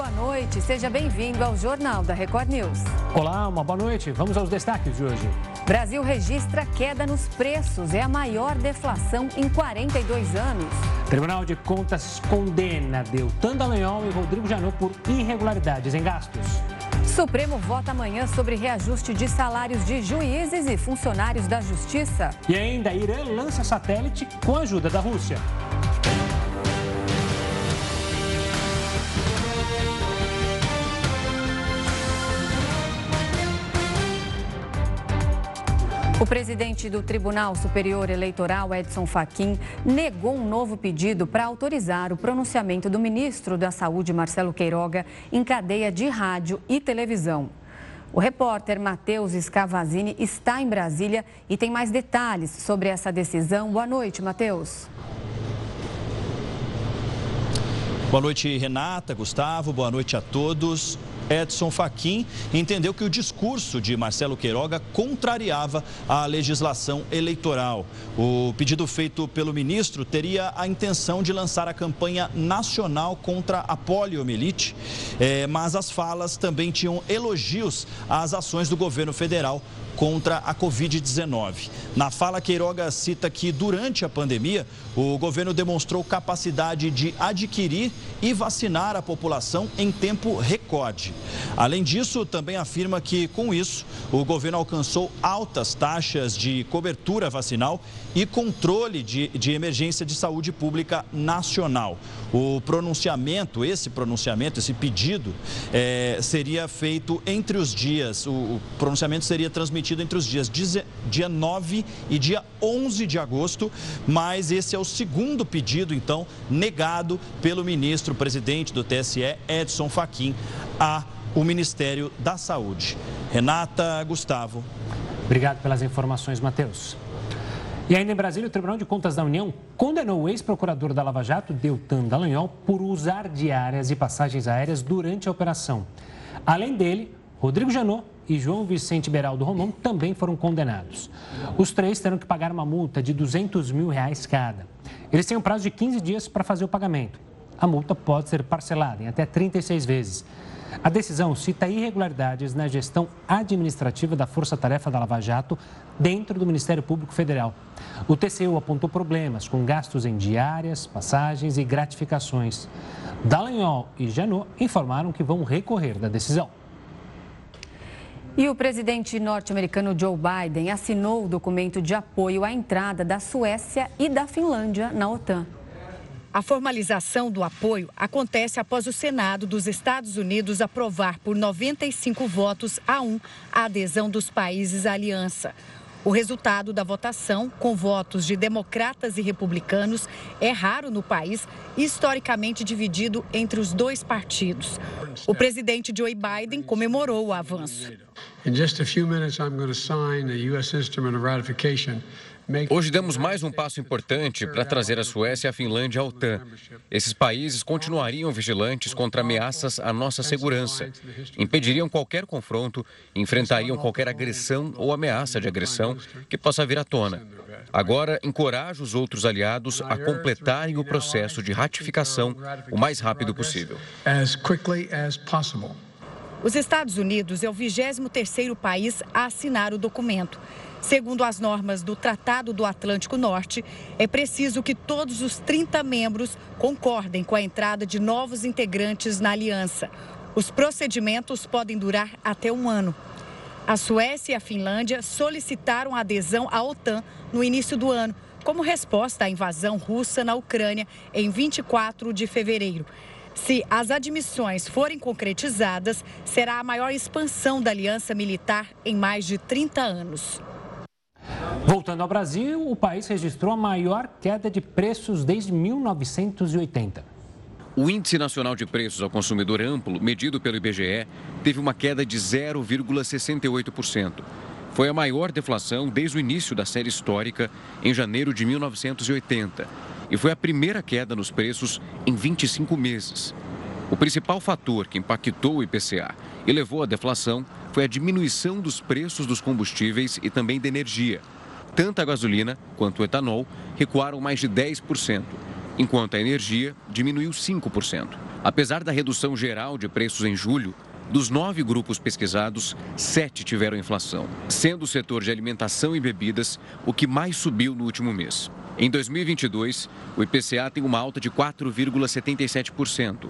boa noite. Seja bem-vindo ao Jornal da Record News. Olá, uma boa noite. Vamos aos destaques de hoje. Brasil registra queda nos preços. É a maior deflação em 42 anos. Tribunal de Contas condena Deltan Dallagnol e Rodrigo Janot por irregularidades em gastos. Supremo vota amanhã sobre reajuste de salários de juízes e funcionários da Justiça. E ainda, Irã lança satélite com a ajuda da Rússia. O presidente do Tribunal Superior Eleitoral, Edson Fachin, negou um novo pedido para autorizar o pronunciamento do ministro da Saúde, Marcelo Queiroga, em cadeia de rádio e televisão. O repórter Matheus Scavazini está em Brasília e tem mais detalhes sobre essa decisão. Boa noite, Matheus. Boa noite, Renata, Gustavo, boa noite a todos. Edson Fachin entendeu que o discurso de Marcelo Queiroga contrariava a legislação eleitoral. O pedido feito pelo ministro teria a intenção de lançar a campanha nacional contra a poliomielite, eh, mas as falas também tinham elogios às ações do governo federal contra a Covid-19. Na fala, Queiroga cita que durante a pandemia, o governo demonstrou capacidade de adquirir e vacinar a população em tempo recorde. Além disso, também afirma que, com isso, o governo alcançou altas taxas de cobertura vacinal e controle de, de emergência de saúde pública nacional. O pronunciamento, esse pronunciamento, esse pedido, é, seria feito entre os dias, o, o pronunciamento seria transmitido entre os dias dia 9 e dia 11 de agosto, mas esse é o segundo pedido, então, negado pelo ministro presidente do TSE, Edson Fachin, a o Ministério da Saúde. Renata Gustavo. Obrigado pelas informações, Matheus. E ainda em Brasília, o Tribunal de Contas da União condenou o ex-procurador da Lava Jato, Deltan Dallagnol, por usar diárias e passagens aéreas durante a operação. Além dele, Rodrigo Janot e João Vicente Beraldo Romão também foram condenados. Os três terão que pagar uma multa de 200 mil reais cada. Eles têm um prazo de 15 dias para fazer o pagamento. A multa pode ser parcelada em até 36 vezes. A decisão cita irregularidades na gestão administrativa da Força Tarefa da Lava Jato dentro do Ministério Público Federal. O TCU apontou problemas com gastos em diárias, passagens e gratificações. Dallagnol e Janot informaram que vão recorrer da decisão. E o presidente norte-americano Joe Biden assinou o documento de apoio à entrada da Suécia e da Finlândia na OTAN. A formalização do apoio acontece após o Senado dos Estados Unidos aprovar por 95 votos a 1 a adesão dos países à aliança. O resultado da votação, com votos de democratas e republicanos, é raro no país, historicamente dividido entre os dois partidos. O presidente Joe Biden comemorou o avanço. In just a few minutes, I'm going to sign a U.S. instrument of ratification Hoje damos mais um passo importante para trazer a Suécia e a Finlândia à OTAN. Esses países continuariam vigilantes contra ameaças à nossa segurança, impediriam qualquer confronto, enfrentariam qualquer agressão ou ameaça de agressão que possa vir à tona. Agora, encorajo os outros aliados a completarem o processo de ratificação o mais rápido possível. Os Estados Unidos é o 23º país a assinar o documento. Segundo as normas do Tratado do Atlântico Norte, é preciso que todos os 30 membros concordem com a entrada de novos integrantes na aliança. Os procedimentos podem durar até um ano. A Suécia e a Finlândia solicitaram adesão à OTAN no início do ano, como resposta à invasão russa na Ucrânia em 24 de fevereiro. Se as admissões forem concretizadas, será a maior expansão da aliança militar em mais de 30 anos. Voltando ao Brasil, o país registrou a maior queda de preços desde 1980. O Índice Nacional de Preços ao Consumidor Amplo, medido pelo IBGE, teve uma queda de 0,68%. Foi a maior deflação desde o início da série histórica, em janeiro de 1980, e foi a primeira queda nos preços em 25 meses. O principal fator que impactou o IPCA e levou à deflação foi a diminuição dos preços dos combustíveis e também da energia. Tanto a gasolina quanto o etanol recuaram mais de 10%, enquanto a energia diminuiu 5%. Apesar da redução geral de preços em julho, dos nove grupos pesquisados, sete tiveram inflação, sendo o setor de alimentação e bebidas o que mais subiu no último mês. Em 2022, o IPCA tem uma alta de 4,77%.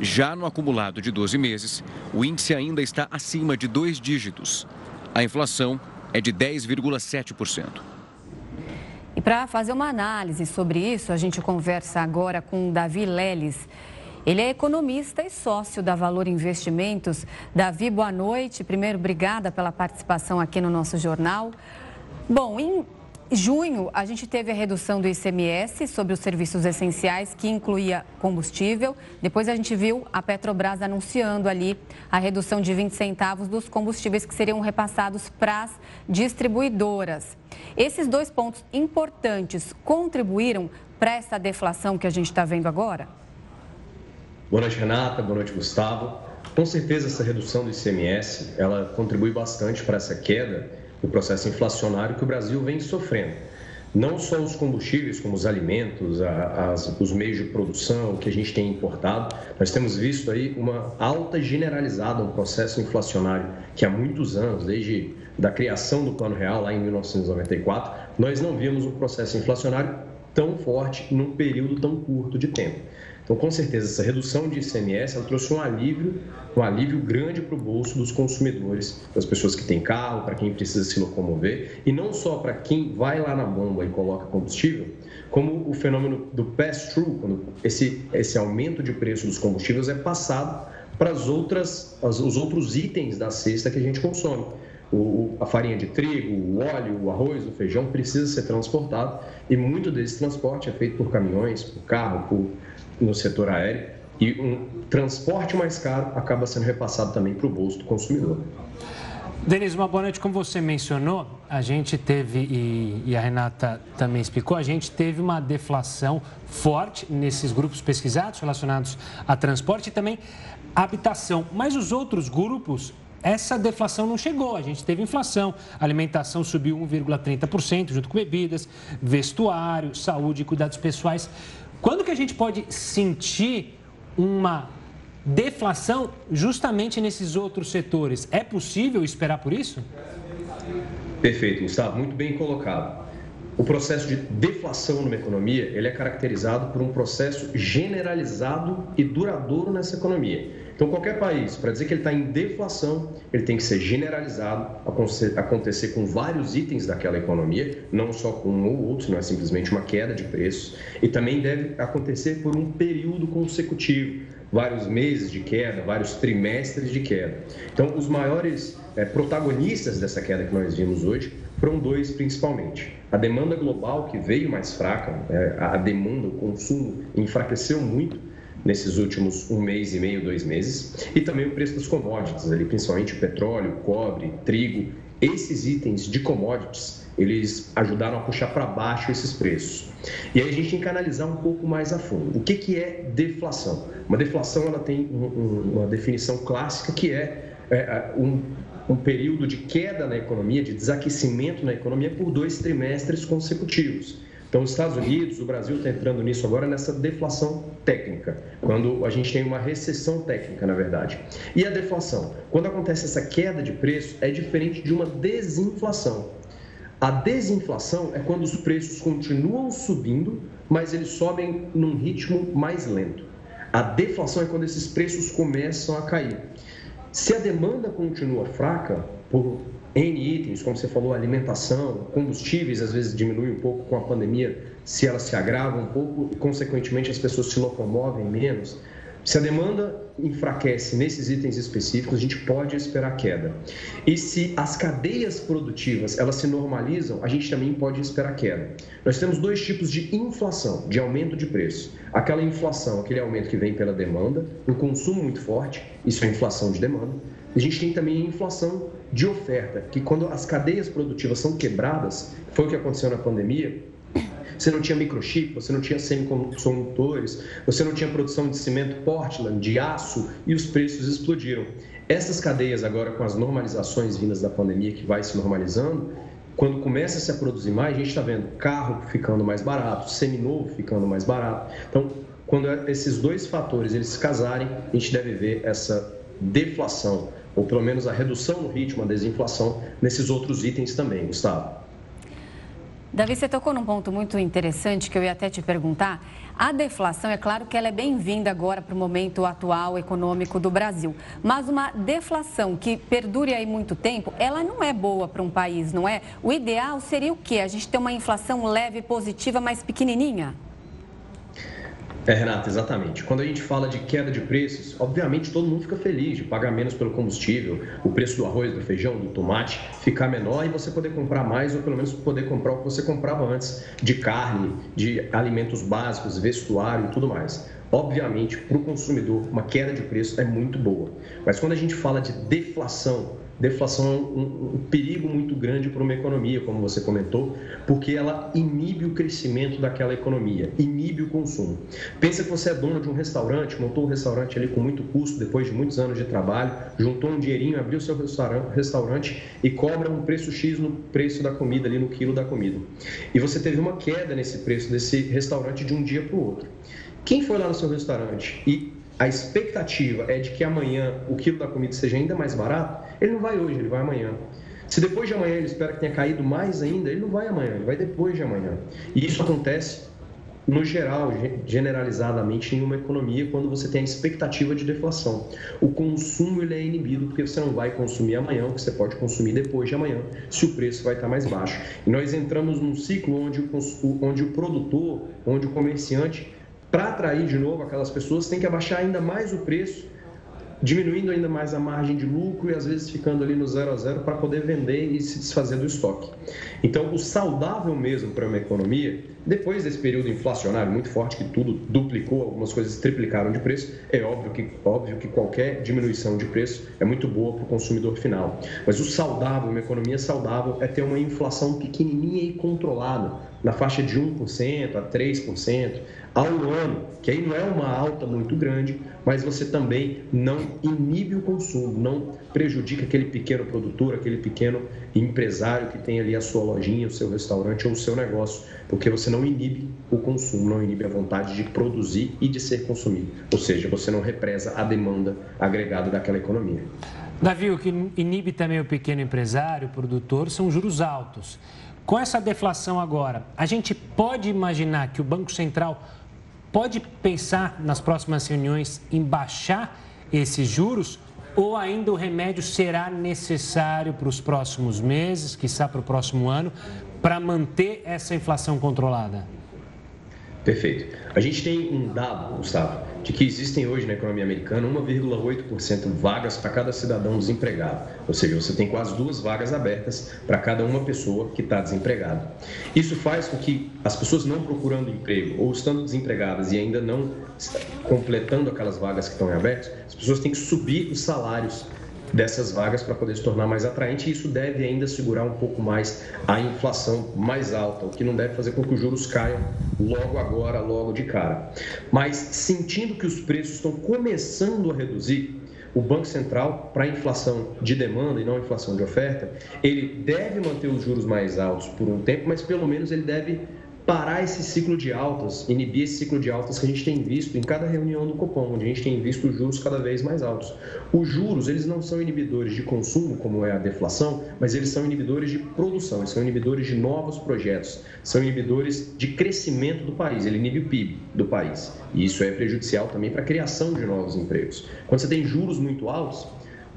Já no acumulado de 12 meses, o índice ainda está acima de dois dígitos. A inflação é de 10,7%. E para fazer uma análise sobre isso, a gente conversa agora com Davi Leles. Ele é economista e sócio da Valor Investimentos. Davi, boa noite. Primeiro, obrigada pela participação aqui no nosso jornal. Bom, em junho, a gente teve a redução do ICMS sobre os serviços essenciais, que incluía combustível. Depois, a gente viu a Petrobras anunciando ali a redução de 20 centavos dos combustíveis que seriam repassados para as distribuidoras. Esses dois pontos importantes contribuíram para essa deflação que a gente está vendo agora? Boa noite, Renata. Boa noite, Gustavo. Com certeza, essa redução do ICMS ela contribui bastante para essa queda do processo inflacionário que o Brasil vem sofrendo. Não só os combustíveis, como os alimentos, as, os meios de produção que a gente tem importado, nós temos visto aí uma alta generalizada, um processo inflacionário que há muitos anos, desde da criação do Plano Real lá em 1994, nós não vimos um processo inflacionário tão forte num período tão curto de tempo. Então, com certeza, essa redução de ICMS trouxe um alívio, um alívio grande para o bolso dos consumidores, das pessoas que têm carro, para quem precisa se locomover, e não só para quem vai lá na bomba e coloca combustível, como o fenômeno do pass-through, quando esse, esse aumento de preço dos combustíveis é passado para as outras, as, os outros itens da cesta que a gente consome. O, a farinha de trigo, o óleo, o arroz, o feijão precisa ser transportado e muito desse transporte é feito por caminhões, por carro, por no setor aéreo e um transporte mais caro acaba sendo repassado também para o bolso do consumidor. Denise, uma boa noite. Como você mencionou, a gente teve, e, e, a Renata também explicou, a gente teve uma deflação forte nesses grupos pesquisados relacionados a transporte e também habitação. Mas os outros grupos, essa deflação não chegou. A gente teve inflação, alimentação subiu 1,30%, junto com bebidas, vestuário, saúde e cuidados pessoais. Quando que a gente pode sentir uma deflação justamente nesses outros setores? É possível esperar por isso? Perfeito, Gustavo, muito bem colocado. O processo de deflação numa economia, ele é caracterizado por um processo generalizado e duradouro nessa economia. Então, qualquer país, para dizer que ele está em deflação, ele tem que ser generalizado, acontecer com vários itens daquela economia, não só com um ou outro, não é simplesmente uma queda de preços, e também deve acontecer por um período consecutivo, vários meses de queda, vários trimestres de queda. Então, os maiores é, protagonistas dessa queda que nós vimos hoje foram dois principalmente. A demanda global, que veio mais fraca, é, a demanda, o consumo enfraqueceu muito, nesses últimos um mês e meio, dois meses, e também o preço dos commodities, ali, principalmente o petróleo, cobre, trigo. Esses itens de commodities, eles ajudaram a puxar para baixo esses preços. E aí a gente tem que analisar um pouco mais a fundo. O que, que é deflação? Uma deflação ela tem uma definição clássica que é, é um, um período de queda na economia, de desaquecimento na economia por dois trimestres consecutivos. Então, os Estados Unidos, o Brasil está entrando nisso agora nessa deflação técnica, quando a gente tem uma recessão técnica, na verdade. E a deflação? Quando acontece essa queda de preço, é diferente de uma desinflação. A desinflação é quando os preços continuam subindo, mas eles sobem num ritmo mais lento. A deflação é quando esses preços começam a cair. Se a demanda continua fraca, por N itens, como você falou, alimentação, combustíveis, às vezes diminui um pouco com a pandemia, se ela se agrava um pouco e, consequentemente, as pessoas se locomovem menos. Se a demanda enfraquece nesses itens específicos, a gente pode esperar queda. E se as cadeias produtivas elas se normalizam, a gente também pode esperar queda. Nós temos dois tipos de inflação, de aumento de preço. Aquela inflação, aquele aumento que vem pela demanda, um consumo muito forte, isso é inflação de demanda. A gente tem também a inflação de oferta, que quando as cadeias produtivas são quebradas, foi o que aconteceu na pandemia, você não tinha microchip, você não tinha semicondutores, você não tinha produção de cimento Portland, de aço e os preços explodiram. Essas cadeias agora com as normalizações vindas da pandemia que vai se normalizando, quando começa a se produzir mais, a gente está vendo carro ficando mais barato, seminovo ficando mais barato. Então, quando esses dois fatores eles se casarem, a gente deve ver essa deflação, ou pelo menos a redução no ritmo, a desinflação nesses outros itens também, Gustavo. Davi, você tocou num ponto muito interessante que eu ia até te perguntar. A deflação, é claro que ela é bem-vinda agora para o momento atual econômico do Brasil, mas uma deflação que perdure aí muito tempo, ela não é boa para um país, não é? O ideal seria o quê? A gente ter uma inflação leve, positiva, mais pequenininha? É, Renata, exatamente. Quando a gente fala de queda de preços, obviamente todo mundo fica feliz de pagar menos pelo combustível, o preço do arroz, do feijão, do tomate ficar menor e você poder comprar mais ou pelo menos poder comprar o que você comprava antes de carne, de alimentos básicos, vestuário e tudo mais. Obviamente, para o consumidor, uma queda de preço é muito boa. Mas quando a gente fala de deflação, deflação é um, um, perigo muito grande para uma economia, como você comentou, porque ela inibe o crescimento daquela economia, inibe o consumo. Pensa que você é dono de um restaurante, montou um restaurante ali com muito custo, depois de muitos anos de trabalho, juntou um dinheirinho, abriu seu restaurante e cobra um preço X no preço da comida, ali no quilo da comida. E você teve uma queda nesse preço desse restaurante de um dia para o outro. Quem foi lá no seu restaurante e a expectativa é de que amanhã o quilo da comida seja ainda mais barato, ele não vai hoje, ele vai amanhã. Se depois de amanhã ele espera que tenha caído mais ainda, ele não vai amanhã, ele vai depois de amanhã. E isso acontece no geral, generalizadamente em uma economia, quando você tem a expectativa de deflação. O consumo ele é inibido porque você não vai consumir amanhã, que você pode consumir depois de amanhã, se o preço vai estar mais baixo. E nós entramos num ciclo onde o, onde o produtor, onde o comerciante para atrair de novo aquelas pessoas, tem que abaixar ainda mais o preço, diminuindo ainda mais a margem de lucro e às vezes ficando ali no zero a zero para poder vender e se desfazer do estoque. Então, o saudável mesmo para uma economia, depois desse período inflacionário muito forte, que tudo duplicou, algumas coisas triplicaram de preço, é óbvio que, óbvio que qualquer diminuição de preço é muito boa para o consumidor final. Mas o saudável, uma economia saudável, é ter uma inflação pequenininha e controlada, na faixa de 1% a 3%, ao ano, que aí não é uma alta muito grande, mas você também não inibe o consumo, não prejudica aquele pequeno produtor, aquele pequeno empresário que tem ali a sua lojinha, o seu restaurante ou o seu negócio, porque você não inibe o consumo, não inibe a vontade de produzir e de ser consumido. Ou seja, você não represa a demanda agregada daquela economia. Davi, o que inibe também o pequeno empresário, o produtor, são juros altos. Com essa deflação agora, a gente pode imaginar que o Banco Central pode pensar nas próximas reuniões em baixar esses juros ou ainda o remédio será necessário para os próximos meses, quiçá para o próximo ano, para manter essa inflação controlada? Perfeito. A gente tem um dado, Gustavo, de que existem hoje na economia americana 1,8% vagas para cada cidadão desempregado. Ou seja, você tem quase duas vagas abertas para cada uma pessoa que está desempregada. Isso faz com que as pessoas não procurando emprego ou estando desempregadas e ainda não completando aquelas vagas que estão abertas, as pessoas têm que subir os salários dessas vagas para poder se tornar mais atraente e isso deve ainda segurar um pouco mais a inflação mais alta, o que não deve fazer com que os juros caiam logo agora, logo de cara. Mas sentindo que os preços estão começando a reduzir, o Banco Central, para inflação de demanda e não inflação de oferta, ele deve manter os juros mais altos por um tempo, mas pelo menos ele deve parar esse ciclo de altas, inibir esse ciclo de altas que a gente tem visto em cada reunião do Copom, onde a gente tem visto os juros cada vez mais altos. Os juros, eles não são inibidores de consumo, como é a deflação, mas eles são inibidores de produção, eles são inibidores de novos projetos, são inibidores de crescimento do país, ele inibe o PIB do país. E isso é prejudicial também para a criação de novos empregos. Quando você tem juros muito altos,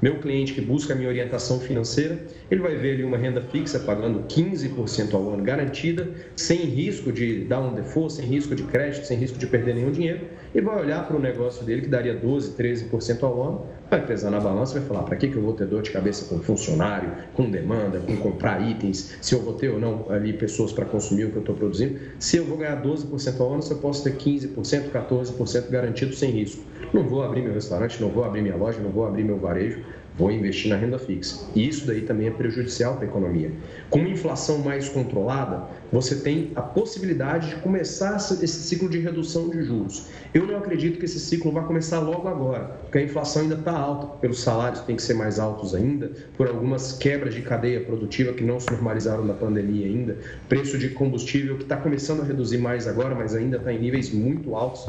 meu cliente que busca a minha orientação financeira, ele vai ver ali uma renda fixa pagando 15% ao ano garantida, sem risco de dar um default, sem risco de crédito, sem risco de perder nenhum dinheiro, e vai olhar para o negócio dele que daria 12%, 13% ao ano, vai pesar na balança e vai falar, para que, que eu vou ter dor de cabeça com funcionário, com demanda, com comprar itens, se eu vou ter ou não ali pessoas para consumir o que eu estou produzindo, se eu vou ganhar 12% ao ano, se eu posso ter 15%, 14% garantido sem risco. Não vou abrir meu restaurante, não vou abrir minha loja, não vou abrir meu varejo, vou investir na renda fixa. E isso daí também é prejudicial para a economia. Com uma inflação mais controlada, você tem a possibilidade de começar esse ciclo de redução de juros. Eu não acredito que esse ciclo vá começar logo agora, porque a inflação ainda está alta, pelos salários têm que ser mais altos ainda, por algumas quebras de cadeia produtiva que não se normalizaram na pandemia ainda, preço de combustível que está começando a reduzir mais agora, mas ainda está em níveis muito altos.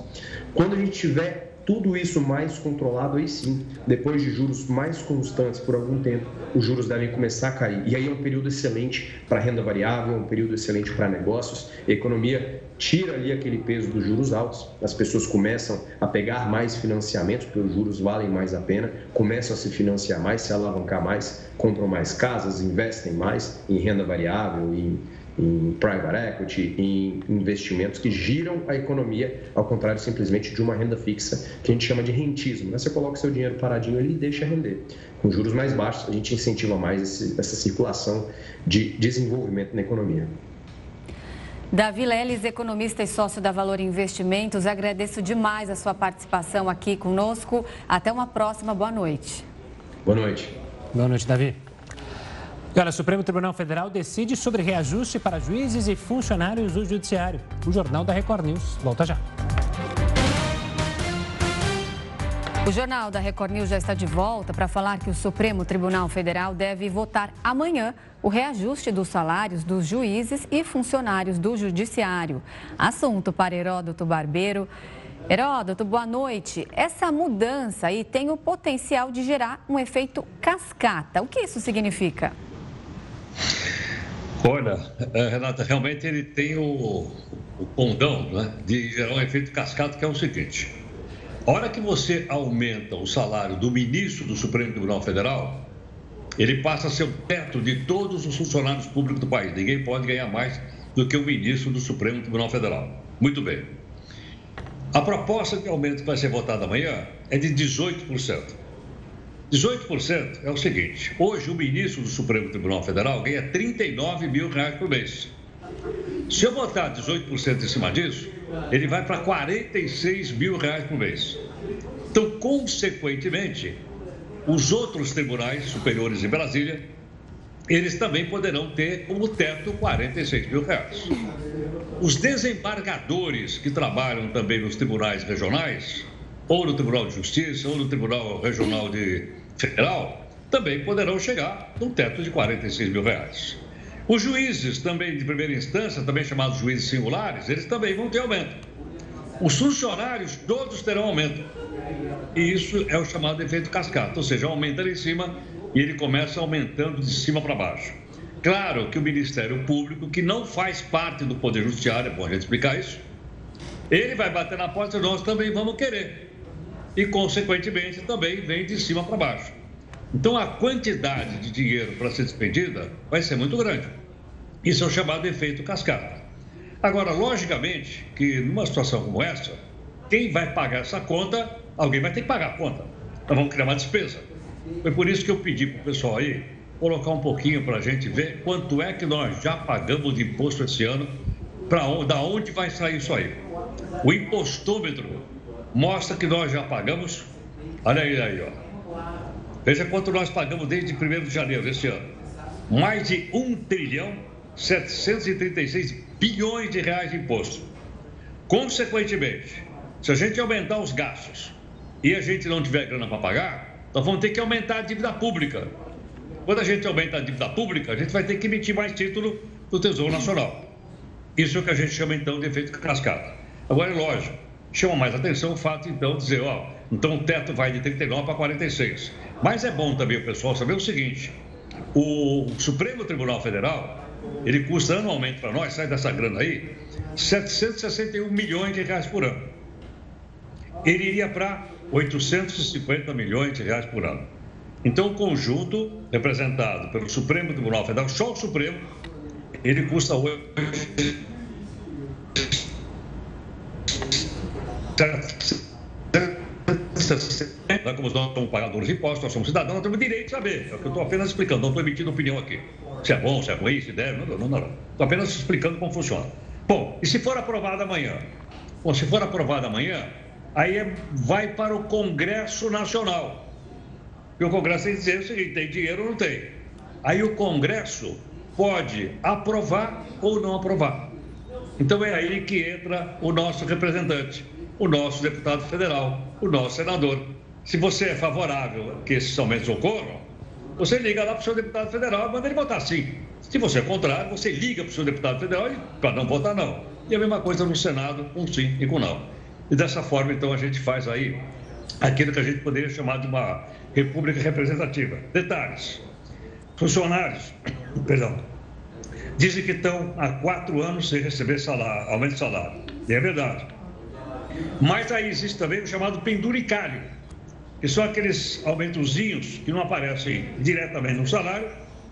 Quando a gente tiver tudo isso mais controlado, aí sim, depois de juros mais constantes por algum tempo, os juros devem começar a cair. E aí é um período excelente para renda variável, um período excelente para negócios. A economia tira ali aquele peso dos juros altos, as pessoas começam a pegar mais financiamentos, porque os juros valem mais a pena, começam a se financiar mais, se alavancar mais, compram mais casas, investem mais em renda variável, em em private equity, em investimentos que giram a economia, ao contrário simplesmente de uma renda fixa, que a gente chama de rentismo. Né? Você coloca o seu dinheiro paradinho ali e deixa render. Com juros mais baixos, a gente incentiva mais esse, essa circulação de desenvolvimento na economia. Davi Leles, economista e sócio da Valor Investimentos, agradeço demais a sua participação aqui conosco. Até uma próxima. Boa noite. Boa noite. Boa noite, Davi. Olha, o Supremo Tribunal Federal decide sobre reajuste para juízes e funcionários do Judiciário. O Jornal da Record News. Volta já. O Jornal da Record News já está de volta para falar que o Supremo Tribunal Federal deve votar amanhã o reajuste dos salários dos juízes e funcionários do Judiciário. Assunto para Heródoto Barbeiro. Heródoto, boa noite. Essa mudança aí tem o potencial de gerar um efeito cascata. O que isso significa? Olha, eh, Renata, realmente ele tem o, o condão né, de gerar um efeito cascata, que é o seguinte: a hora que você aumenta o salário do ministro do Supremo Tribunal Federal, ele passa a ser o teto de todos os funcionários públicos do país. Ninguém pode ganhar mais do que o ministro do Supremo Tribunal Federal. Muito bem. A proposta de aumento que vai ser votada amanhã é de 18%. 18% é o seguinte: hoje o ministro do Supremo Tribunal Federal ganha 39 mil reais por mês. Se eu botar 18% em cima disso, ele vai para 46 mil reais por mês. Então, consequentemente, os outros tribunais superiores em Brasília, eles também poderão ter como teto 46 mil reais. Os desembargadores que trabalham também nos tribunais regionais, ou no Tribunal de Justiça, ou no Tribunal Regional de federal também poderão chegar no teto de 46 mil reais. Os juízes também de primeira instância, também chamados juízes singulares, eles também vão ter aumento. Os funcionários todos terão aumento. E isso é o chamado efeito cascata, ou seja, aumenta ali em cima e ele começa aumentando de cima para baixo. Claro que o Ministério Público, que não faz parte do Poder Judiciário, é bom a gente explicar isso, ele vai bater na porta e nós também vamos querer e, consequentemente, também vem de cima para baixo. Então, a quantidade de dinheiro para ser despendida vai ser muito grande. Isso é o chamado efeito cascata. Agora, logicamente, que numa situação como essa, quem vai pagar essa conta, alguém vai ter que pagar a conta. Nós vamos criar uma despesa. Foi por isso que eu pedi para o pessoal aí colocar um pouquinho para a gente ver quanto é que nós já pagamos de imposto esse ano, para da onde vai sair isso aí. O impostômetro mostra que nós já pagamos. Olha aí, aí, ó. Veja quanto nós pagamos desde 1 de janeiro deste ano. Mais de 1 trilhão 736 bilhões de reais de imposto. Consequentemente, se a gente aumentar os gastos e a gente não tiver grana para pagar, nós vamos ter que aumentar a dívida pública. Quando a gente aumenta a dívida pública, a gente vai ter que emitir mais título do Tesouro Nacional. Isso é o que a gente chama então de efeito cascata. Agora é lógico, Chama mais atenção o fato, então, de dizer, ó, então o teto vai de 39 para 46. Mas é bom também o pessoal saber o seguinte: o Supremo Tribunal Federal, ele custa anualmente para nós, sai dessa grana aí, 761 milhões de reais por ano. Ele iria para 850 milhões de reais por ano. Então, o conjunto, representado pelo Supremo Tribunal Federal, só o Supremo, ele custa hoje nós, como nós somos pagadores de impostos, nós somos cidadãos, nós temos direito de saber. É o que eu estou apenas explicando, não estou emitindo opinião aqui. Se é bom, se é ruim, se deve, não, não, não. Estou apenas explicando como funciona. Bom, e se for aprovado amanhã? Bom, se for aprovado amanhã, aí é, vai para o Congresso Nacional. E o Congresso tem que dizer seguinte: tem dinheiro ou não tem. Aí o Congresso pode aprovar ou não aprovar. Então é aí que entra o nosso representante, o nosso deputado federal, o nosso senador. Se você é favorável que esses aumentos ocorram, você liga lá para o seu deputado federal e manda ele votar sim. Se você é contrário, você liga para o seu deputado federal para não votar não. E a mesma coisa no Senado, com sim e com não. E dessa forma, então, a gente faz aí aquilo que a gente poderia chamar de uma república representativa. Detalhes. Funcionários, perdão, dizem que estão há quatro anos sem receber salário, aumento de salário. E é verdade. Mas aí existe também o chamado penduricário, que são aqueles aumentozinhos que não aparecem diretamente no salário,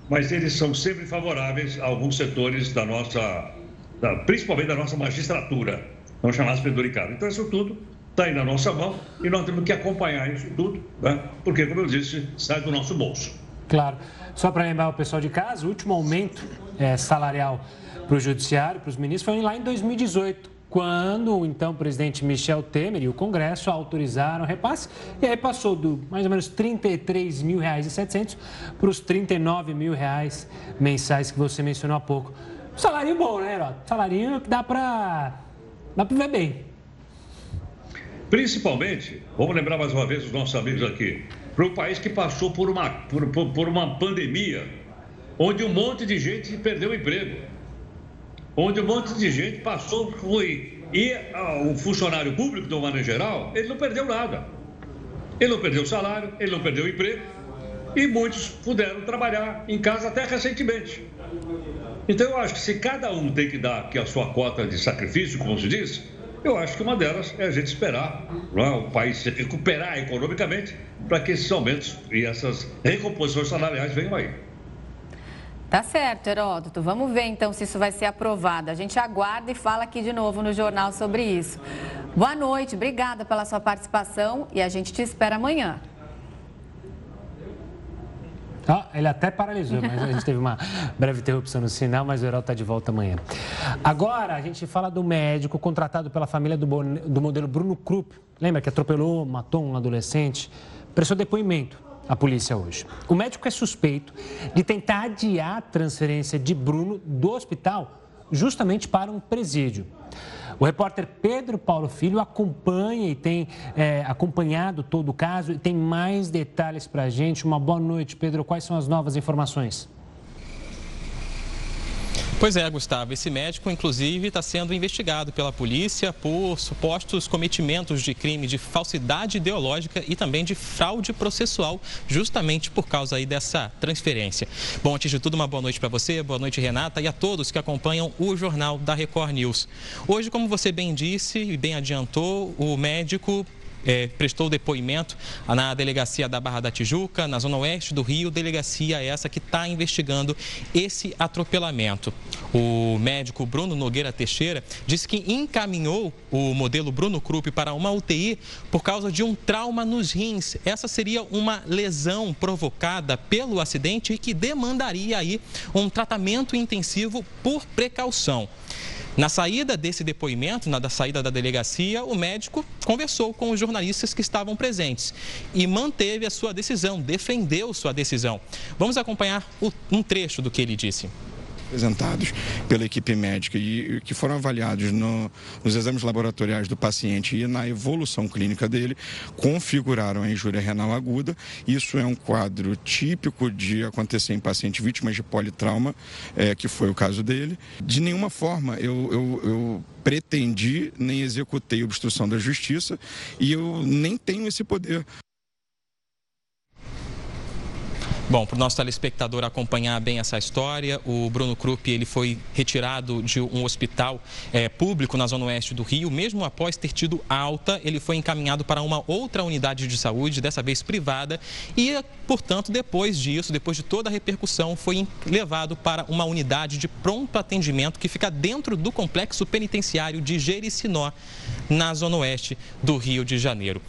mas eles são sempre favoráveis a alguns setores da nossa, da, principalmente da nossa magistratura, não chamados penduricários. Então, isso tudo está aí na nossa mão e nós temos que acompanhar isso tudo, né? porque, como eu disse, sai do nosso bolso. Claro. Só para lembrar o pessoal de casa, o último aumento é, salarial para o Judiciário, para os ministros, foi lá em 2018, quando o então presidente Michel Temer e o Congresso autorizaram o repasse, e aí passou do mais ou menos 33 mil reais e 700 para os 39 mil reais mensais que você mencionou há pouco. Salário bom, né, Herói? Salário que dá para dá para viver bem. Principalmente, vamos lembrar mais uma vez os nossos amigos aqui, para um país que passou por uma, por, por uma pandemia, onde um monte de gente perdeu o emprego, onde um monte de gente passou ruim. E ah, o funcionário público, de uma maneira geral, ele não perdeu nada. Ele não perdeu salário, ele não perdeu emprego, e muitos puderam trabalhar em casa até recentemente. Então, eu acho que se cada um tem que dar aqui a sua cota de sacrifício, como se diz, eu acho que uma delas é a gente esperar é? o país se recuperar economicamente para que esses aumentos e essas recomposições salariais venham aí. Tá certo, Heródoto. Vamos ver então se isso vai ser aprovado. A gente aguarda e fala aqui de novo no jornal sobre isso. Boa noite, obrigada pela sua participação e a gente te espera amanhã. Ah, ele até paralisou, mas a gente teve uma breve interrupção no sinal, mas o Herói está de volta amanhã. Agora, a gente fala do médico contratado pela família do, do modelo Bruno Krupp. Lembra que atropelou, matou um adolescente? Prestou depoimento à polícia hoje. O médico é suspeito de tentar adiar a transferência de Bruno do hospital justamente para um presídio. O repórter Pedro Paulo Filho acompanha e tem é, acompanhado todo o caso e tem mais detalhes para a gente. Uma boa noite, Pedro. Quais são as novas informações? Pois é, Gustavo. Esse médico, inclusive, está sendo investigado pela polícia por supostos cometimentos de crime de falsidade ideológica e também de fraude processual, justamente por causa aí dessa transferência. Bom, antes de tudo, uma boa noite para você, boa noite, Renata, e a todos que acompanham o jornal da Record News. Hoje, como você bem disse e bem adiantou, o médico é, prestou depoimento na delegacia da Barra da Tijuca, na zona oeste do Rio, delegacia essa que está investigando esse atropelamento. O médico Bruno Nogueira Teixeira disse que encaminhou o modelo Bruno Krupp para uma UTI por causa de um trauma nos rins. Essa seria uma lesão provocada pelo acidente e que demandaria aí um tratamento intensivo por precaução. Na saída desse depoimento, na da saída da delegacia, o médico conversou com os jornalistas que estavam presentes e manteve a sua decisão, defendeu sua decisão. Vamos acompanhar um trecho do que ele disse apresentados pela equipe médica e que foram avaliados no, nos exames laboratoriais do paciente e na evolução clínica dele, configuraram a injúria renal aguda. Isso é um quadro típico de acontecer em pacientes vítimas de politrauma, é, que foi o caso dele. De nenhuma forma eu, eu, eu pretendi nem executei obstrução da justiça e eu nem tenho esse poder. Bom, para o nosso telespectador acompanhar bem essa história, o Bruno Krupp ele foi retirado de um hospital é, público na zona oeste do Rio. Mesmo após ter tido alta, ele foi encaminhado para uma outra unidade de saúde, dessa vez privada, e, portanto, depois disso, depois de toda a repercussão, foi levado para uma unidade de pronto atendimento que fica dentro do complexo penitenciário de Jericinó, na zona oeste do Rio de Janeiro.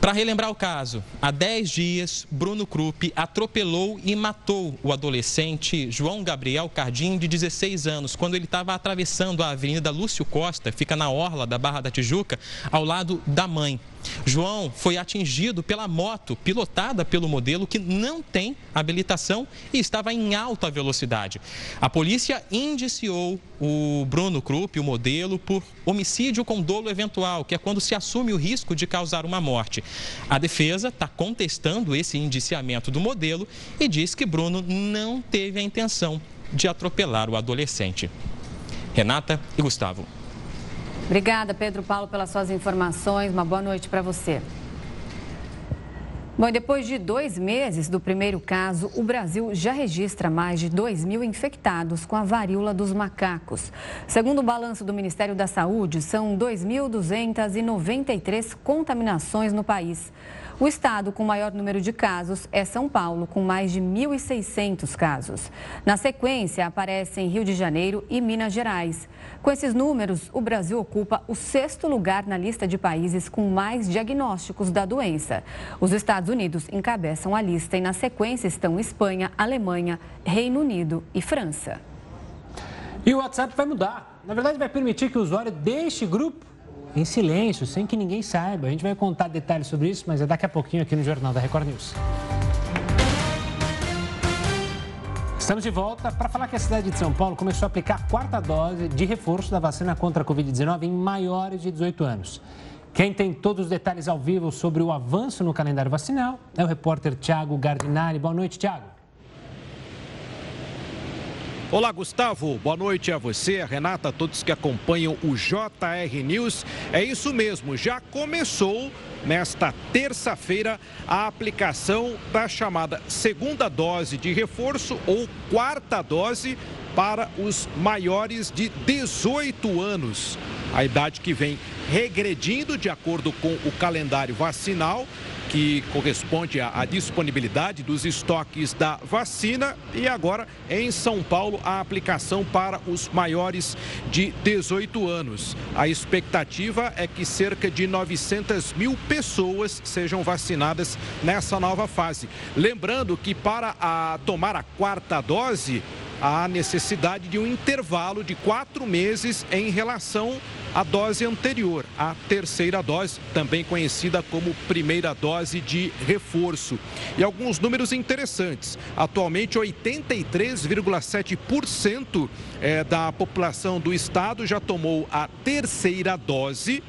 Para relembrar o caso, há 10 dias, Bruno Krupp atropelou e matou o adolescente João Gabriel Cardim, de 16 anos, quando ele estava atravessando a Avenida Lúcio Costa, fica na orla da Barra da Tijuca, ao lado da mãe. João foi atingido pela moto pilotada pelo modelo que não tem habilitação e estava em alta velocidade. A polícia indiciou o Bruno Krupp, o modelo, por homicídio com dolo eventual, que é quando se assume o risco de causar uma morte. A defesa está contestando esse indiciamento do modelo e diz que Bruno não teve a intenção de atropelar o adolescente. Renata e Gustavo. Obrigada, Pedro Paulo, pelas suas informações. Uma boa noite para você. Bom, depois de dois meses do primeiro caso, o Brasil já registra mais de 2 mil infectados com a varíola dos macacos. Segundo o balanço do Ministério da Saúde, são 2.293 contaminações no país. O estado com maior número de casos é São Paulo, com mais de 1.600 casos. Na sequência, aparecem Rio de Janeiro e Minas Gerais. Com esses números, o Brasil ocupa o sexto lugar na lista de países com mais diagnósticos da doença. Os Estados Unidos encabeçam a lista e, na sequência, estão Espanha, Alemanha, Reino Unido e França. E o WhatsApp vai mudar. Na verdade, vai permitir que o usuário deixe grupo em silêncio, sem que ninguém saiba. A gente vai contar detalhes sobre isso, mas é daqui a pouquinho aqui no Jornal da Record News. Estamos de volta para falar que a cidade de São Paulo começou a aplicar a quarta dose de reforço da vacina contra a Covid-19 em maiores de 18 anos. Quem tem todos os detalhes ao vivo sobre o avanço no calendário vacinal é o repórter Tiago Gardinari. Boa noite, Tiago. Olá, Gustavo. Boa noite a você, a Renata, a todos que acompanham o JR News. É isso mesmo, já começou nesta terça-feira a aplicação da chamada segunda dose de reforço ou quarta dose para os maiores de 18 anos. A idade que vem regredindo de acordo com o calendário vacinal que corresponde à, disponibilidade dos estoques da vacina e agora em São Paulo a aplicação para os maiores de 18 anos. A expectativa é que cerca de 900 mil pessoas sejam vacinadas nessa nova fase. Lembrando que para a, tomar a quarta dose há necessidade de um intervalo de quatro meses em relação à dose anterior, a terceira dose, também conhecida como primeira dose de reforço. E alguns números interessantes. Atualmente, 83,7% eh, da população do estado já tomou a terceira dose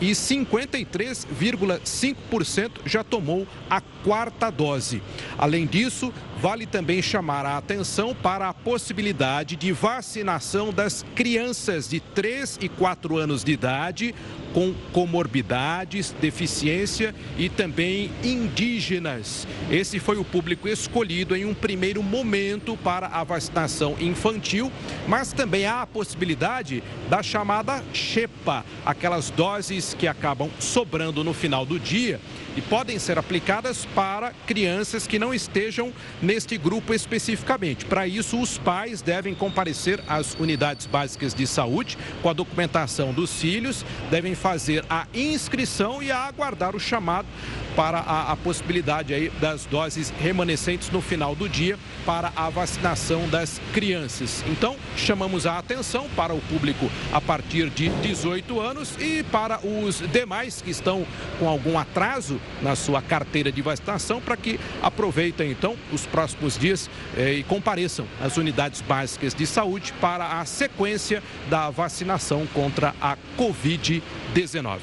e 53,5% já tomou a quarta dose. Além disso, vale também chamar a atenção para a possibilidade de vacinação das crianças de 3 e 4 anos de idade com comorbidades, deficiência e também indígenas. Esse foi o público escolhido em um primeiro momento para a vacinação infantil, mas também há a possibilidade da chamada chepa, aquelas doses que acabam sobrando no final do dia e podem ser aplicadas para crianças que não estejam neste grupo especificamente. Para isso, os pais devem comparecer às unidades básicas de saúde com a documentação dos filhos, devem fazer a inscrição e a aguardar o chamado para a, a, possibilidade aí das doses remanescentes no final do dia para a vacinação das crianças. Então, chamamos a atenção para o público a partir de 18 anos e para os demais que estão com algum atraso na sua carteira de vacinação para que aproveitem então os próximos dias eh, e compareçam às unidades básicas de saúde para a sequência da vacinação contra a Covid-19.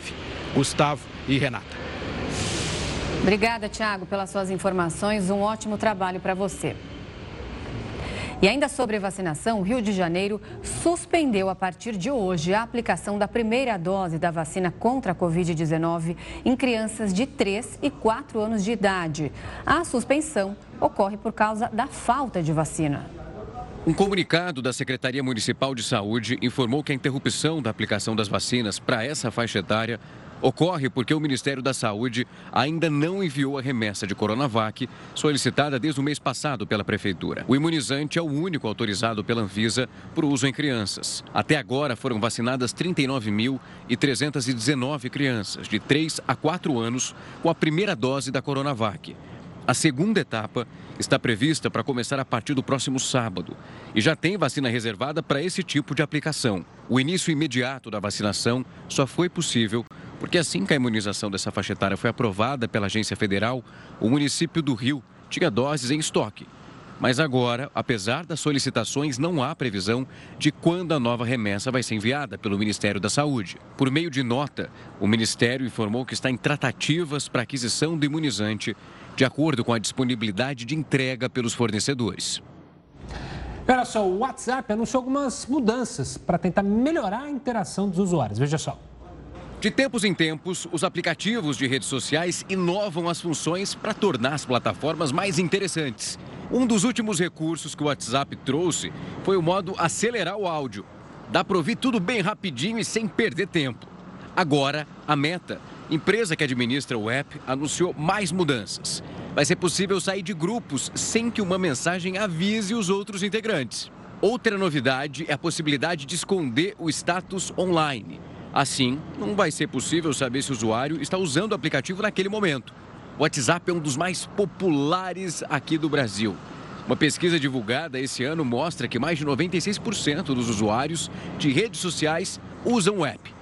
Gustavo e Renata. Obrigada, Tiago, pelas suas informações. Um ótimo trabalho para você. E ainda sobre vacinação, o Rio de Janeiro suspendeu a partir de hoje a aplicação da primeira dose da vacina contra a Covid-19 em crianças de 3 e 4 anos de idade. A suspensão ocorre por causa da falta de vacina. Um comunicado da Secretaria Municipal de Saúde informou que a interrupção da aplicação das vacinas para essa faixa etária Ocorre porque o Ministério da Saúde ainda não enviou a remessa de Coronavac, solicitada desde o mês passado pela Prefeitura. O imunizante é o único autorizado pela Anvisa para uso em crianças. Até agora foram vacinadas 39.319 crianças de 3 a 4 anos com a primeira dose da Coronavac. A segunda etapa está prevista para começar a partir do próximo sábado e já tem vacina reservada para esse tipo de aplicação. O início imediato da vacinação só foi possível porque assim que a imunização dessa faixa etária foi aprovada pela agência federal, o município do Rio tinha doses em estoque. Mas agora, apesar das solicitações, não há previsão de quando a nova remessa vai ser enviada pelo Ministério da Saúde. Por meio de nota, o Ministério informou que está em tratativas para aquisição do imunizante, de acordo com a disponibilidade de entrega pelos fornecedores. Olha só, o WhatsApp anunciou algumas mudanças para tentar melhorar a interação dos usuários. Veja só. De tempos em tempos, os aplicativos de redes sociais inovam as funções para tornar as plataformas mais interessantes. Um dos últimos recursos que o WhatsApp trouxe foi o modo acelerar o áudio. Dá para ouvir tudo bem rapidinho e sem perder tempo. Agora, a Meta, empresa que administra o app, anunciou mais mudanças. Vai ser possível sair de grupos sem que uma mensagem avise os outros integrantes. Outra novidade é a possibilidade de esconder o status online. Assim, não vai ser possível saber se o usuário está usando o aplicativo naquele momento. O WhatsApp é um dos mais populares aqui do Brasil. Uma pesquisa divulgada esse ano mostra que mais de 96% dos usuários de redes sociais usam o app.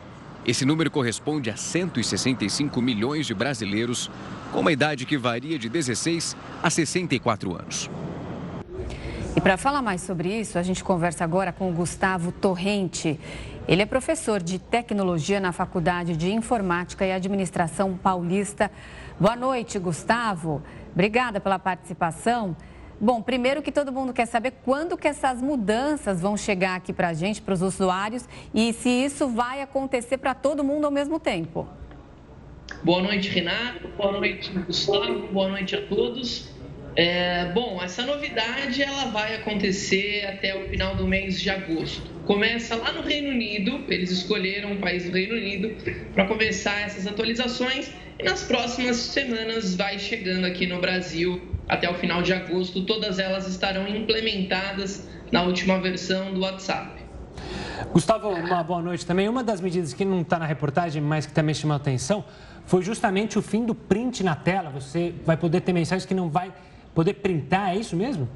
Esse número corresponde a 165 milhões de brasileiros com uma idade que varia de 16 a 64 anos. E para falar mais sobre isso, a gente conversa agora com o Gustavo Torrente. Ele é professor de tecnologia na Faculdade de Informática e Administração Paulista. Boa noite, Gustavo. Obrigada pela participação. Bom, primeiro que todo mundo quer saber quando que essas mudanças vão chegar aqui para a gente, para os usuários, e se isso vai acontecer para todo mundo ao mesmo tempo. Boa noite, Renato. Boa noite, Gustavo. Boa noite a todos. É, bom, essa novidade ela vai acontecer até o final do mês de agosto. Começa lá no Reino Unido, eles escolheram o país do Reino Unido para começar essas atualizações e nas próximas semanas vai chegando aqui no Brasil até o final de agosto. Todas elas estarão implementadas na última versão do WhatsApp. Gustavo, uma boa noite também. Uma das medidas que não está na reportagem, mas que também chamou a atenção, foi justamente o fim do print na tela. Você vai poder ter mensagens que não vai poder printar, é isso mesmo?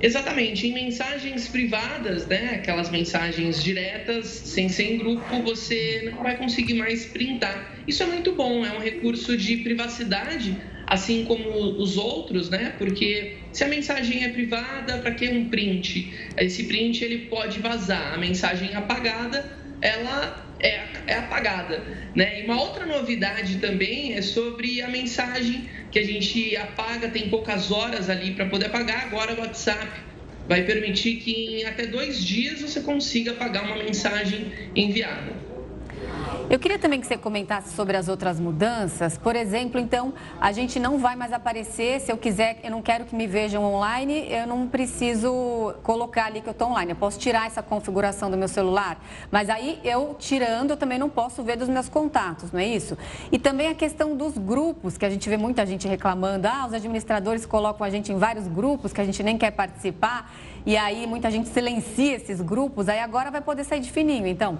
Exatamente. Em mensagens privadas, né, aquelas mensagens diretas, sem ser em grupo, você não vai conseguir mais printar. Isso é muito bom, é um recurso de privacidade, assim como os outros, né? Porque se a mensagem é privada, para que um print? Esse print ele pode vazar. A mensagem apagada, ela é, é apagada. Né? E uma outra novidade também é sobre a mensagem que a gente apaga, tem poucas horas ali para poder apagar. Agora o WhatsApp vai permitir que em até dois dias você consiga apagar uma mensagem enviada. Eu queria também que você comentasse sobre as outras mudanças. Por exemplo, então, a gente não vai mais aparecer, se eu quiser, eu não quero que me vejam online, eu não preciso colocar ali que eu estou online. Eu posso tirar essa configuração do meu celular, mas aí eu tirando, eu também não posso ver dos meus contatos, não é isso? E também a questão dos grupos, que a gente vê muita gente reclamando, ah, os administradores colocam a gente em vários grupos que a gente nem quer participar, e aí muita gente silencia esses grupos, aí agora vai poder sair de fininho, então.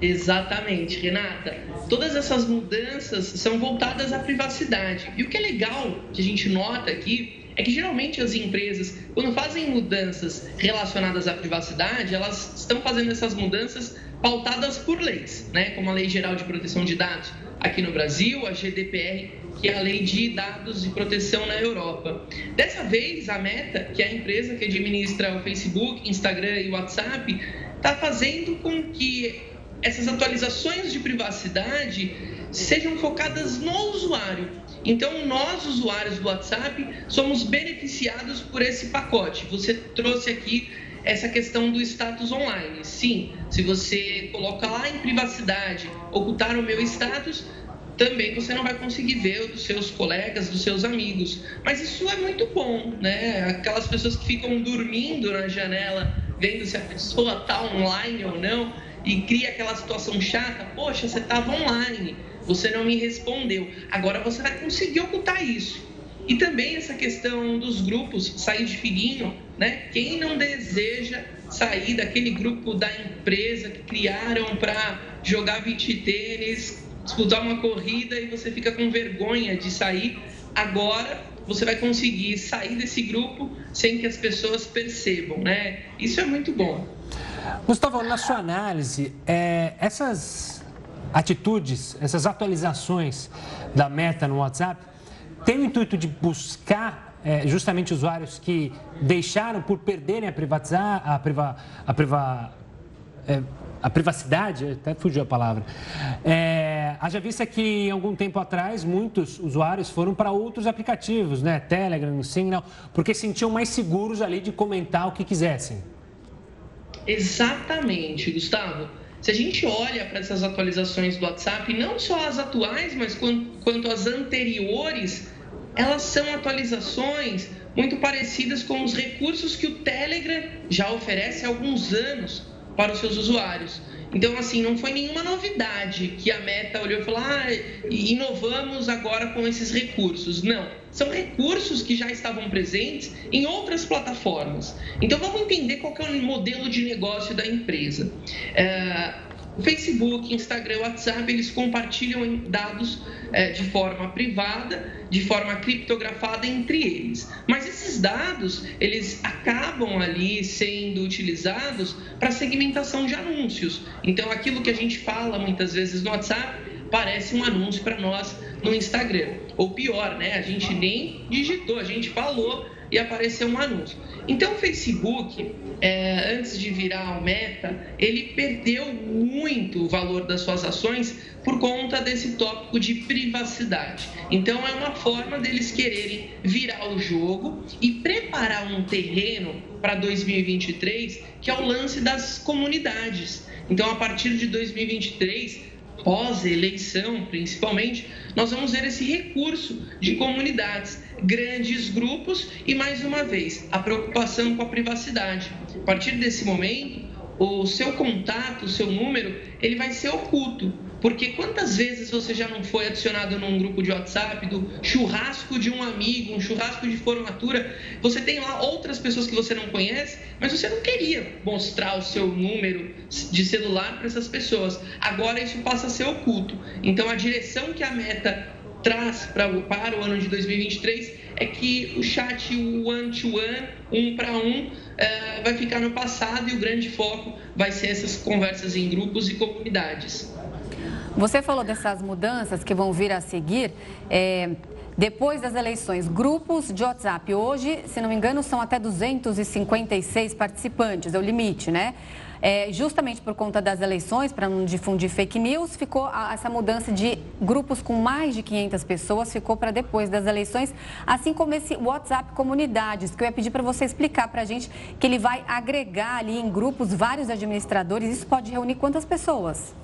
Exatamente, Renata. Todas essas mudanças são voltadas à privacidade. E o que é legal que a gente nota aqui é que geralmente as empresas, quando fazem mudanças relacionadas à privacidade, elas estão fazendo essas mudanças pautadas por leis, né? como a Lei Geral de Proteção de Dados aqui no Brasil, a GDPR, que é a Lei de Dados de Proteção na Europa. Dessa vez, a Meta, que é a empresa que administra o Facebook, Instagram e WhatsApp, está fazendo com que essas atualizações de privacidade sejam focadas no usuário. Então, nós, usuários do WhatsApp, somos beneficiados por esse pacote. Você trouxe aqui essa questão do status online. Sim, se você coloca lá em privacidade, ocultar o meu status, também você não vai conseguir ver o dos seus colegas, dos seus amigos. Mas isso é muito bom, né? Aquelas pessoas que ficam dormindo na janela, vendo se a pessoa está online ou não e cria aquela situação chata, poxa, você estava online, você não me respondeu. Agora você vai conseguir ocultar isso. E também essa questão dos grupos, sair de fininho, né? Quem não deseja sair daquele grupo da empresa que criaram para jogar beat tênis, disputar uma corrida e você fica com vergonha de sair, agora você vai conseguir sair desse grupo sem que as pessoas percebam, né? Isso é muito bom. Gustavo, na sua análise, é, essas atitudes, essas atualizações da meta no WhatsApp, tem o intuito de buscar é, justamente usuários que deixaram por perderem a privatizar, a priva, a priva, é, a privacidade, até fugiu a palavra. É, haja vista que, algum tempo atrás, muitos usuários foram para outros aplicativos, né? Telegram, Signal, porque sentiam mais seguros ali de comentar o que quisessem. Exatamente, Gustavo. Se a gente olha para essas atualizações do WhatsApp, não só as atuais, mas quanto as anteriores, elas são atualizações muito parecidas com os recursos que o Telegram já oferece há alguns anos para os seus usuários. Então, assim, não foi nenhuma novidade que a Meta olhou e falou: ah, inovamos agora com esses recursos. Não, são recursos que já estavam presentes em outras plataformas. Então, vamos entender qual é o modelo de negócio da empresa. É Facebook, Instagram, WhatsApp, eles compartilham dados é, de forma privada, de forma criptografada entre eles. Mas esses dados, eles acabam ali sendo utilizados para segmentação de anúncios. Então, aquilo que a gente fala muitas vezes no WhatsApp parece um anúncio para nós no Instagram. Ou pior, né? A gente nem digitou, a gente falou e apareceu um anúncio. Então, o Facebook, é, antes de virar o Meta, ele perdeu muito o valor das suas ações por conta desse tópico de privacidade. Então, é uma forma deles quererem virar o jogo e preparar um terreno para 2023, que é o lance das comunidades. Então, a partir de 2023, pós-eleição principalmente, nós vamos ver esse recurso de comunidades, grandes grupos e, mais uma vez, a preocupação com a privacidade. A partir desse momento, o seu contato, o seu número, ele vai ser oculto. Porque quantas vezes você já não foi adicionado num grupo de WhatsApp do churrasco de um amigo, um churrasco de formatura? Você tem lá outras pessoas que você não conhece, mas você não queria mostrar o seu número de celular para essas pessoas. Agora isso passa a ser oculto. Então a direção que a Meta traz para o, para o ano de 2023 é que o chat one-to-one, um para um, uh, vai ficar no passado e o grande foco vai ser essas conversas em grupos e comunidades. Você falou dessas mudanças que vão vir a seguir. É, depois das eleições, grupos de WhatsApp. Hoje, se não me engano, são até 256 participantes, é o limite, né? É, justamente por conta das eleições, para não difundir fake news, ficou a, essa mudança de grupos com mais de 500 pessoas, ficou para depois das eleições, assim como esse WhatsApp Comunidades, que eu ia pedir para você explicar para a gente que ele vai agregar ali em grupos vários administradores. Isso pode reunir quantas pessoas?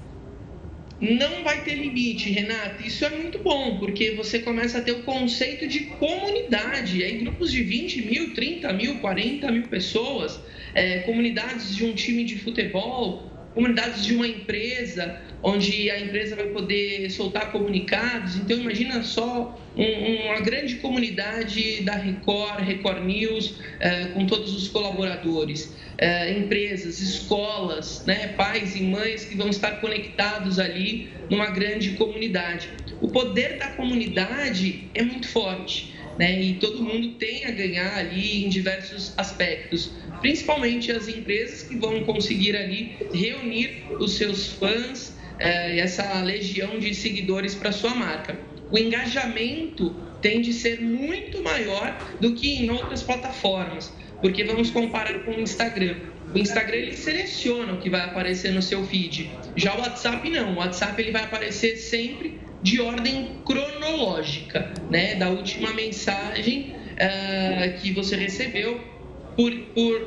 Não vai ter limite, Renata. Isso é muito bom, porque você começa a ter o conceito de comunidade. Aí, grupos de 20 mil, 30 mil, 40 mil pessoas, é, comunidades de um time de futebol, comunidades de uma empresa, onde a empresa vai poder soltar comunicados. Então, imagina só um, uma grande comunidade da Record, Record News, é, com todos os colaboradores, é, empresas, escolas, né, pais e mães que vão estar conectados ali numa grande comunidade. O poder da comunidade é muito forte. Né, e todo mundo tem a ganhar ali em diversos aspectos, principalmente as empresas que vão conseguir ali reunir os seus fãs, é, essa legião de seguidores para sua marca. O engajamento tende a ser muito maior do que em outras plataformas, porque vamos comparar com o Instagram. O Instagram ele seleciona o que vai aparecer no seu feed. Já o WhatsApp não. O WhatsApp ele vai aparecer sempre de ordem cronológica, né? Da última mensagem uh, que você recebeu por, por,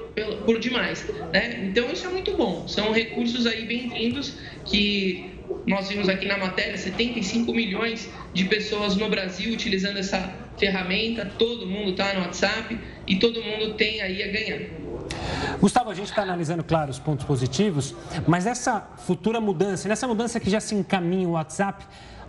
por, demais. Né? Então isso é muito bom. São recursos aí bem-vindos que nós vimos aqui na matéria 75 milhões de pessoas no Brasil utilizando essa ferramenta, todo mundo está no WhatsApp e todo mundo tem aí a ganhar. Gustavo, a gente está analisando, claro, os pontos positivos, mas essa futura mudança, nessa mudança que já se encaminha o WhatsApp,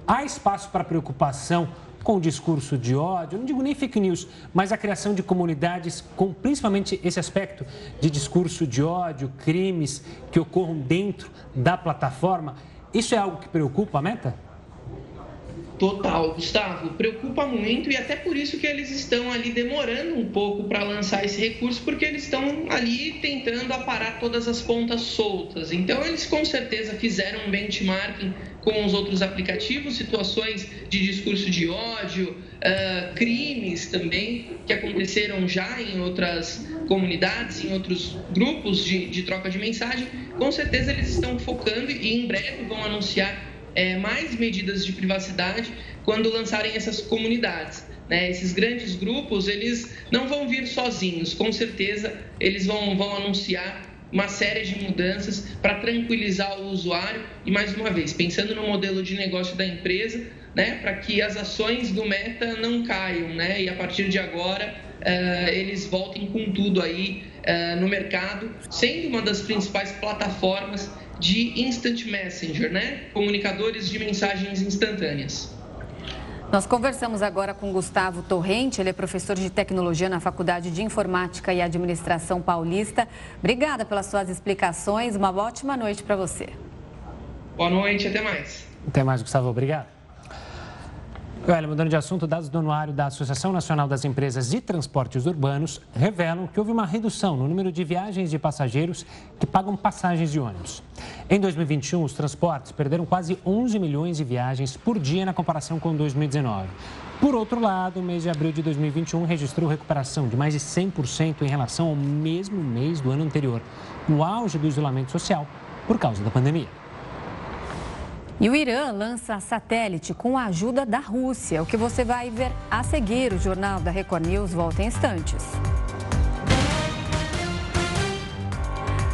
há espaço para preocupação com o discurso de ódio, não digo nem fake news, mas a criação de comunidades com principalmente esse aspecto de discurso de ódio, crimes que ocorram dentro da plataforma. Isso é algo que preocupa a Meta? Total, Gustavo, preocupa muito e até por isso que eles estão ali demorando um pouco para lançar esse recurso, porque eles estão ali tentando aparar todas as pontas soltas. Então, eles com certeza fizeram um benchmarking com os outros aplicativos, situações de discurso de ódio, uh, crimes também que aconteceram já em outras comunidades, em outros grupos de, de troca de mensagem. Com certeza eles estão focando e em breve vão anunciar é, mais medidas de privacidade quando lançarem essas comunidades. Né? Esses grandes grupos, eles não vão vir sozinhos, com certeza eles vão, vão anunciar uma série de mudanças para tranquilizar o usuário e, mais uma vez, pensando no modelo de negócio da empresa, né, para que as ações do Meta não caiam né, e, a partir de agora, uh, eles voltem com tudo aí uh, no mercado, sendo uma das principais plataformas de Instant Messenger, né, comunicadores de mensagens instantâneas. Nós conversamos agora com Gustavo Torrente, ele é professor de tecnologia na Faculdade de Informática e Administração Paulista. Obrigada pelas suas explicações, uma ótima noite para você. Boa noite, até mais. Até mais, Gustavo, obrigado. Olha, mudando de assunto, dados do anuário da Associação Nacional das Empresas de Transportes Urbanos revelam que houve uma redução no número de viagens de passageiros que pagam passagens de ônibus. Em 2021, os transportes perderam quase 11 milhões de viagens por dia na comparação com 2019. Por outro lado, o mês de abril de 2021 registrou recuperação de mais de 100% em relação ao mesmo mês do ano anterior, no auge do isolamento social por causa da pandemia. E o Irã lança satélite com a ajuda da Rússia. O que você vai ver a seguir. O Jornal da Record News volta em instantes.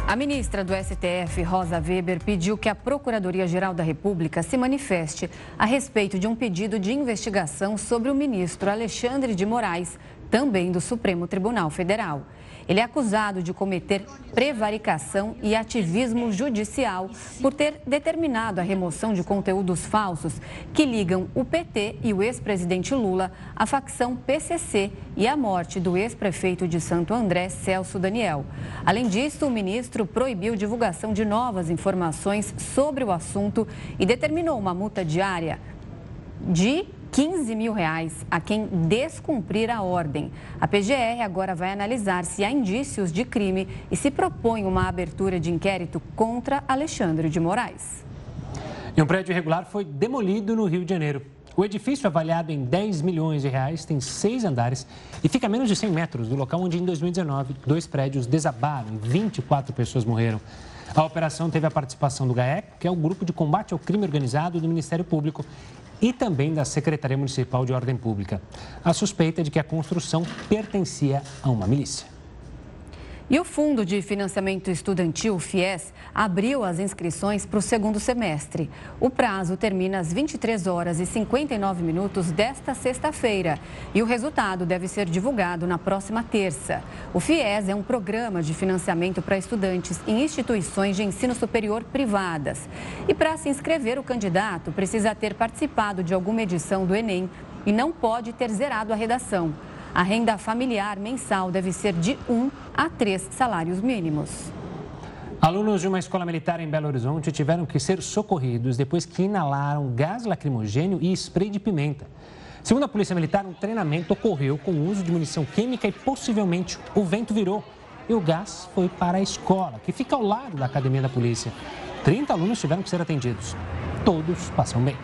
A ministra do STF, Rosa Weber, pediu que a Procuradoria-Geral da República se manifeste a respeito de um pedido de investigação sobre o ministro Alexandre de Moraes, também do Supremo Tribunal Federal. Ele é acusado de cometer prevaricação e ativismo judicial por ter determinado a remoção de conteúdos falsos que ligam o PT e o ex-presidente Lula à facção PCC e à morte do ex-prefeito de Santo André, Celso Daniel. Além disso, o ministro proibiu divulgação de novas informações sobre o assunto e determinou uma multa diária de 15 mil reais a quem descumprir a ordem. A PGR agora vai analisar se há indícios de crime e se propõe uma abertura de inquérito contra Alexandre de Moraes. E um prédio irregular foi demolido no Rio de Janeiro. O edifício, avaliado em 10 milhões de reais, tem seis andares e fica a menos de 100 metros do local onde, em 2019, dois prédios desabaram e 24 pessoas morreram. A operação teve a participação do GAEC, que é o Grupo de Combate ao Crime Organizado do Ministério Público, e também da Secretaria Municipal de Ordem Pública. A suspeita é de que a construção pertencia a uma milícia. E o Fundo de Financiamento Estudantil, FIES, abriu as inscrições para o segundo semestre. O prazo termina às 23 horas e 59 minutos desta sexta-feira e o resultado deve ser divulgado na próxima terça. O FIES é um programa de financiamento para estudantes em instituições de ensino superior privadas. E para se inscrever, o candidato precisa ter participado de alguma edição do Enem e não pode ter zerado a redação. A renda familiar mensal deve ser de um a três salários mínimos. Alunos de uma escola militar em Belo Horizonte tiveram que ser socorridos depois que inalaram gás lacrimogênio e spray de pimenta. Segundo a Polícia Militar, um treinamento ocorreu com o uso de munição química e possivelmente o vento virou e o gás foi para a escola, que fica ao lado da academia da polícia. 30 alunos tiveram que ser atendidos. Todos passam bem.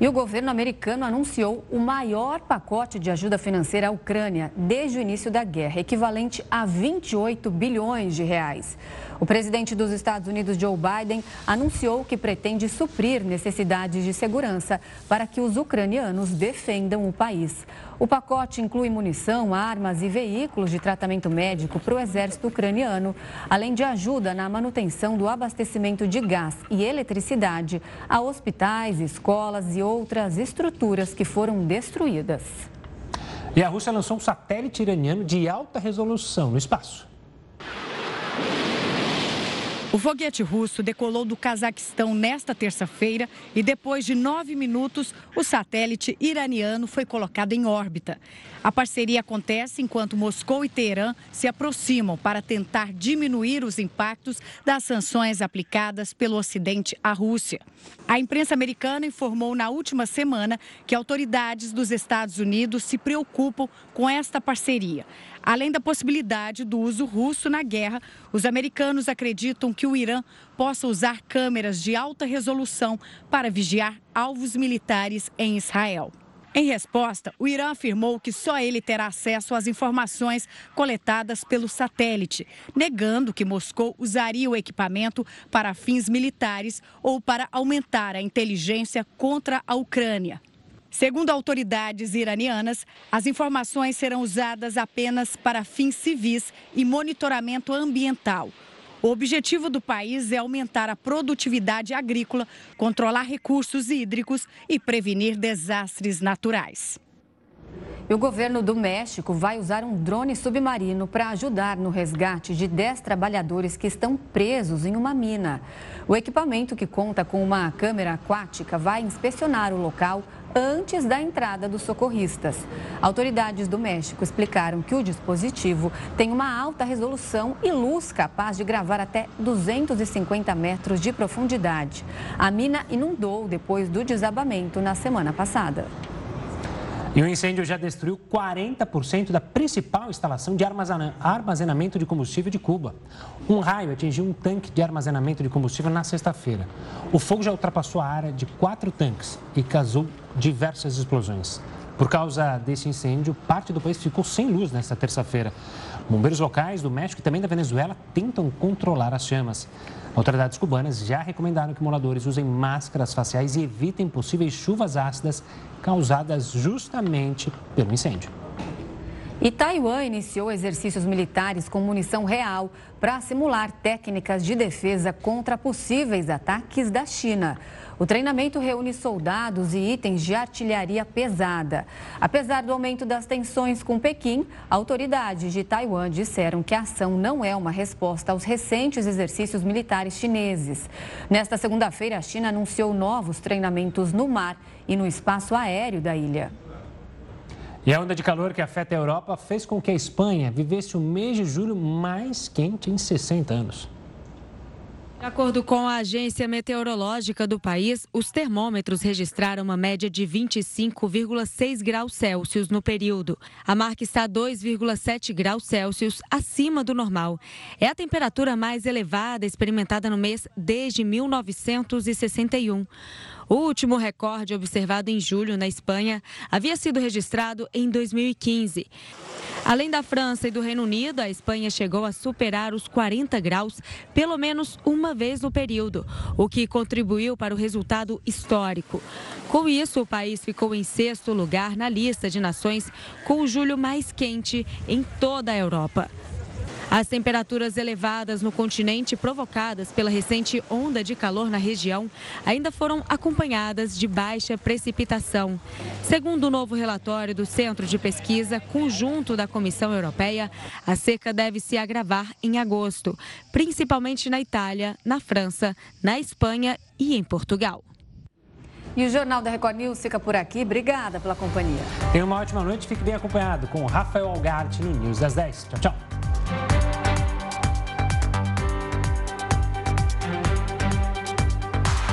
E o governo americano anunciou o maior pacote de ajuda financeira à Ucrânia desde o início da guerra, equivalente a 28 bilhões de reais. O presidente dos Estados Unidos, Joe Biden, anunciou que pretende suprir necessidades de segurança para que os ucranianos defendam o país. O pacote inclui munição, armas e veículos de tratamento médico para o exército ucraniano, além de ajuda na manutenção do abastecimento de gás e eletricidade a hospitais, escolas e outras estruturas que foram destruídas. E a Rússia lançou um satélite iraniano de alta resolução no espaço. O foguete russo decolou do Cazaquistão nesta terça-feira e, depois de nove minutos, o satélite iraniano foi colocado em órbita. A parceria acontece enquanto Moscou e Teherã se aproximam para tentar diminuir os impactos das sanções aplicadas pelo Ocidente à Rússia. A imprensa americana informou na última semana que autoridades dos Estados Unidos se preocupam com esta parceria. Além da possibilidade do uso russo na guerra, os americanos acreditam que o Irã possa usar câmeras de alta resolução para vigiar alvos militares em Israel. Em resposta, o Irã afirmou que só ele terá acesso às informações coletadas pelo satélite, negando que Moscou usaria o equipamento para fins militares ou para aumentar a inteligência contra a Ucrânia. Segundo autoridades iranianas, as informações serão usadas apenas para fins civis e monitoramento ambiental. O objetivo do país é aumentar a produtividade agrícola, controlar recursos hídricos e prevenir desastres naturais. O governo do México vai usar um drone submarino para ajudar no resgate de 10 trabalhadores que estão presos em uma mina. O equipamento, que conta com uma câmera aquática, vai inspecionar o local antes da entrada dos socorristas. Autoridades do México explicaram que o dispositivo tem uma alta resolução e luz capaz de gravar até 250 metros de profundidade. A mina inundou depois do desabamento na semana passada. E o incêndio já destruiu 40% da principal instalação de armazenamento de combustível de Cuba. Um raio atingiu um tanque de armazenamento de combustível na sexta-feira. O fogo já ultrapassou a área de quatro tanques e causou diversas explosões. Por causa desse incêndio, parte do país ficou sem luz nesta terça-feira. Bombeiros locais do México e também da Venezuela tentam controlar as chamas. Autoridades cubanas já recomendaram que moradores usem máscaras faciais e evitem possíveis chuvas ácidas causadas justamente pelo incêndio. E Taiwan iniciou exercícios militares com munição real para simular técnicas de defesa contra possíveis ataques da China. O treinamento reúne soldados e itens de artilharia pesada. Apesar do aumento das tensões com Pequim, autoridades de Taiwan disseram que a ação não é uma resposta aos recentes exercícios militares chineses. Nesta segunda-feira, a China anunciou novos treinamentos no mar e no espaço aéreo da ilha. E a onda de calor que afeta a Europa fez com que a Espanha vivesse o mês de julho mais quente em 60 anos. De acordo com a agência meteorológica do país, os termômetros registraram uma média de 25,6 graus Celsius no período. A marca está 2,7 graus Celsius acima do normal. É a temperatura mais elevada experimentada no mês desde 1961. O último recorde observado em julho na Espanha havia sido registrado em 2015. Além da França e do Reino Unido, a Espanha chegou a superar os 40 graus pelo menos uma vez no período, o que contribuiu para o resultado histórico. Com isso, o país ficou em sexto lugar na lista de nações com o julho mais quente em toda a Europa. As temperaturas elevadas no continente provocadas pela recente onda de calor na região ainda foram acompanhadas de baixa precipitação. Segundo o novo relatório do Centro de Pesquisa Conjunto da Comissão Europeia, a seca deve se agravar em agosto, principalmente na Itália, na França, na Espanha e em Portugal. E o Jornal da Record News fica por aqui. Obrigada pela companhia. Tenha uma ótima noite. Fique bem acompanhado com Rafael Algarte no News das 10. Tchau, tchau.